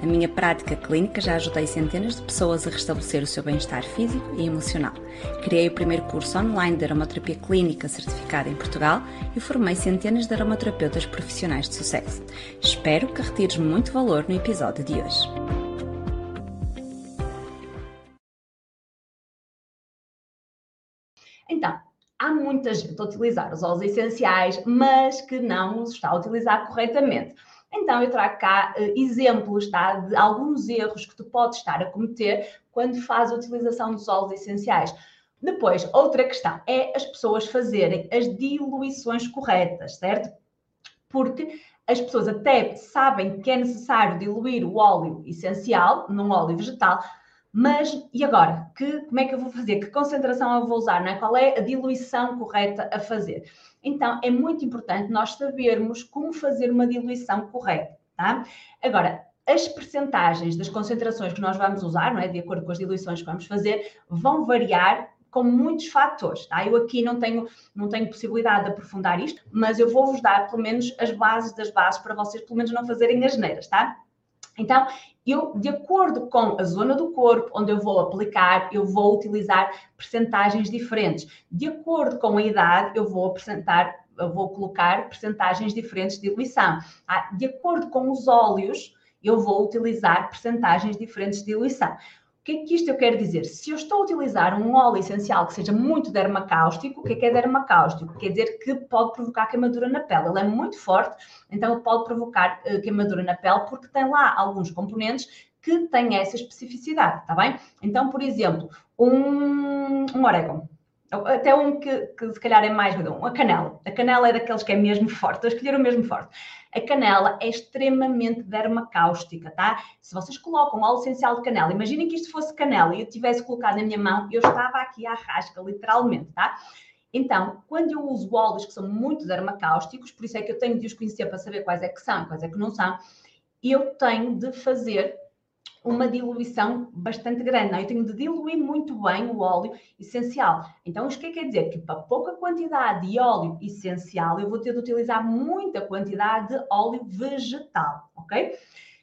Na minha prática clínica já ajudei centenas de pessoas a restabelecer o seu bem-estar físico e emocional. Criei o primeiro curso online de aromaterapia clínica certificada em Portugal e formei centenas de aromaterapeutas profissionais de sucesso. Espero que retires muito valor no episódio de hoje. Então, há muita gente a utilizar os óleos essenciais, mas que não os está a utilizar corretamente. Então, eu trago cá uh, exemplos tá, de alguns erros que tu podes estar a cometer quando fazes a utilização dos óleos essenciais. Depois, outra questão é as pessoas fazerem as diluições corretas, certo? Porque as pessoas até sabem que é necessário diluir o óleo essencial num óleo vegetal, mas e agora? Que, como é que eu vou fazer? Que concentração eu vou usar? Não é? Qual é a diluição correta a fazer? Então, é muito importante nós sabermos como fazer uma diluição correta, tá? Agora, as percentagens das concentrações que nós vamos usar, não é? De acordo com as diluições que vamos fazer, vão variar com muitos fatores, tá? Eu aqui não tenho, não tenho possibilidade de aprofundar isto, mas eu vou-vos dar pelo menos as bases das bases para vocês pelo menos não fazerem as neiras, tá? Então, eu, de acordo com a zona do corpo onde eu vou aplicar, eu vou utilizar percentagens diferentes. De acordo com a idade, eu vou apresentar, eu vou colocar percentagens diferentes de diluição. Ah, de acordo com os óleos, eu vou utilizar percentagens diferentes de diluição que é que isto eu quero dizer? Se eu estou a utilizar um óleo essencial que seja muito dermacáustico, o que é que é dermacáustico? Quer dizer que pode provocar queimadura na pele. Ele é muito forte, então pode provocar uh, queimadura na pele porque tem lá alguns componentes que têm essa especificidade, tá bem? Então, por exemplo, um, um orégano até um que, que se calhar é mais um, a canela. A canela é daqueles que é mesmo forte, eu escolher o mesmo forte. A canela é extremamente dermacáustica, tá? Se vocês colocam óleo essencial de canela, imaginem que isto fosse canela e eu tivesse colocado na minha mão, eu estava aqui à rasca, literalmente, tá? Então, quando eu uso óleos que são muito dermacáusticos, por isso é que eu tenho de os conhecer para saber quais é que são, quais é que não são, eu tenho de fazer uma diluição bastante grande. Não, eu tenho de diluir muito bem o óleo essencial. Então, isto que quer dizer? Que para pouca quantidade de óleo essencial, eu vou ter de utilizar muita quantidade de óleo vegetal, ok?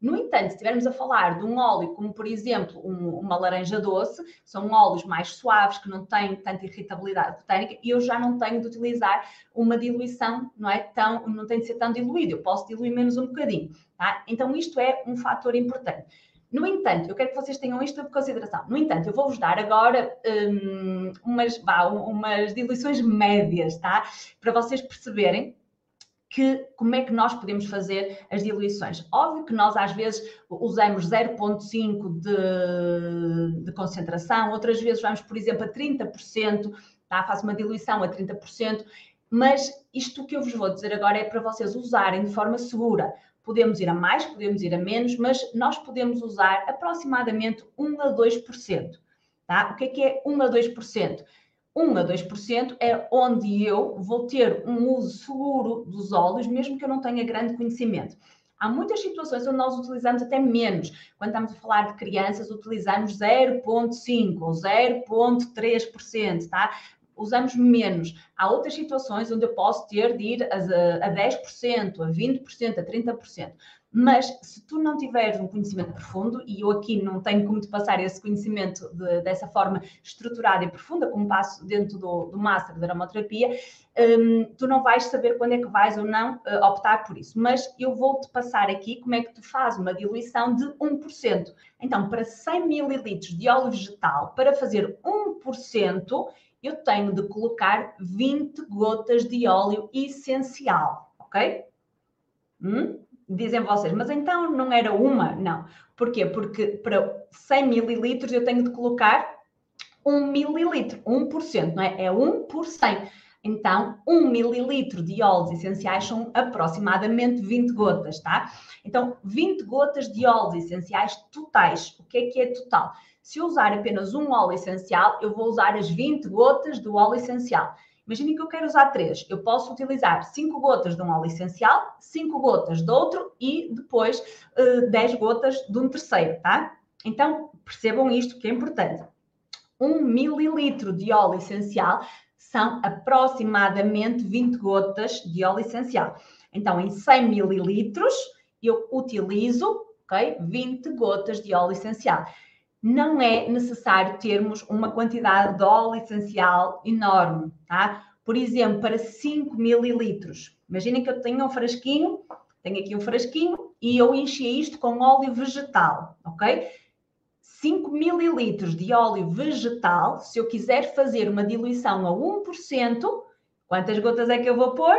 No entanto, se estivermos a falar de um óleo como, por exemplo, um, uma laranja doce, são óleos mais suaves, que não têm tanta irritabilidade botânica, e eu já não tenho de utilizar uma diluição, não é tão, não tem de ser tão diluído, eu posso diluir menos um bocadinho, tá? Então, isto é um fator importante. No entanto, eu quero que vocês tenham isto em consideração. No entanto, eu vou-vos dar agora um, umas, bah, umas diluições médias, tá? Para vocês perceberem que como é que nós podemos fazer as diluições. Óbvio que nós às vezes usamos 0,5 de, de concentração, outras vezes vamos, por exemplo, a 30%, tá? faço uma diluição a 30%, mas isto que eu vos vou dizer agora é para vocês usarem de forma segura. Podemos ir a mais, podemos ir a menos, mas nós podemos usar aproximadamente 1 a 2%. Tá? O que é que é 1 a 2%? 1 a 2% é onde eu vou ter um uso seguro dos óleos, mesmo que eu não tenha grande conhecimento. Há muitas situações onde nós utilizamos até menos. Quando estamos a falar de crianças, utilizamos 0,5% ou 0,3%, tá? Usamos menos. Há outras situações onde eu posso ter de ir a, a 10%, a 20%, a 30%. Mas se tu não tiveres um conhecimento profundo, e eu aqui não tenho como te passar esse conhecimento de, dessa forma estruturada e profunda, como passo dentro do, do Master de Aromaterapia, um, tu não vais saber quando é que vais ou não uh, optar por isso. Mas eu vou-te passar aqui como é que tu fazes uma diluição de 1%. Então, para 100 ml de óleo vegetal, para fazer 1%, eu tenho de colocar 20 gotas de óleo essencial, ok? Hum? Dizem vocês, mas então não era uma? Não. Porquê? Porque para 100 mililitros eu tenho de colocar 1 mililitro, 1%, não é? É 1 por 100. Então, 1 mililitro de óleos essenciais são aproximadamente 20 gotas, tá? Então, 20 gotas de óleos essenciais totais. O que é que é total? Se eu usar apenas um óleo essencial, eu vou usar as 20 gotas do óleo essencial. Imaginem que eu quero usar três. Eu posso utilizar cinco gotas de um óleo essencial, cinco gotas de outro e depois uh, 10 gotas de um terceiro, tá? Então, percebam isto que é importante. Um mililitro de óleo essencial são aproximadamente 20 gotas de óleo essencial. Então, em 100 mililitros, eu utilizo okay, 20 gotas de óleo essencial. Não é necessário termos uma quantidade de óleo essencial enorme, tá? Por exemplo, para 5 mililitros. Imaginem que eu tenho um frasquinho, tenho aqui um frasquinho e eu enchi isto com óleo vegetal, ok? 5 mililitros de óleo vegetal, se eu quiser fazer uma diluição a 1%, quantas gotas é que eu vou pôr?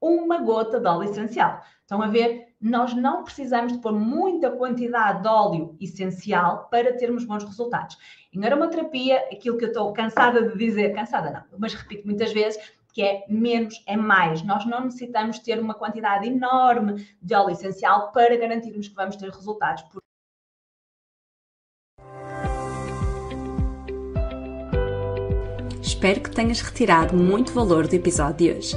Uma gota de óleo essencial. Estão a ver? Nós não precisamos de pôr muita quantidade de óleo essencial para termos bons resultados. Em aromaterapia, aquilo que eu estou cansada de dizer, cansada não, mas repito muitas vezes, que é menos é mais. Nós não necessitamos ter uma quantidade enorme de óleo essencial para garantirmos que vamos ter resultados. Espero que tenhas retirado muito valor do episódio de hoje.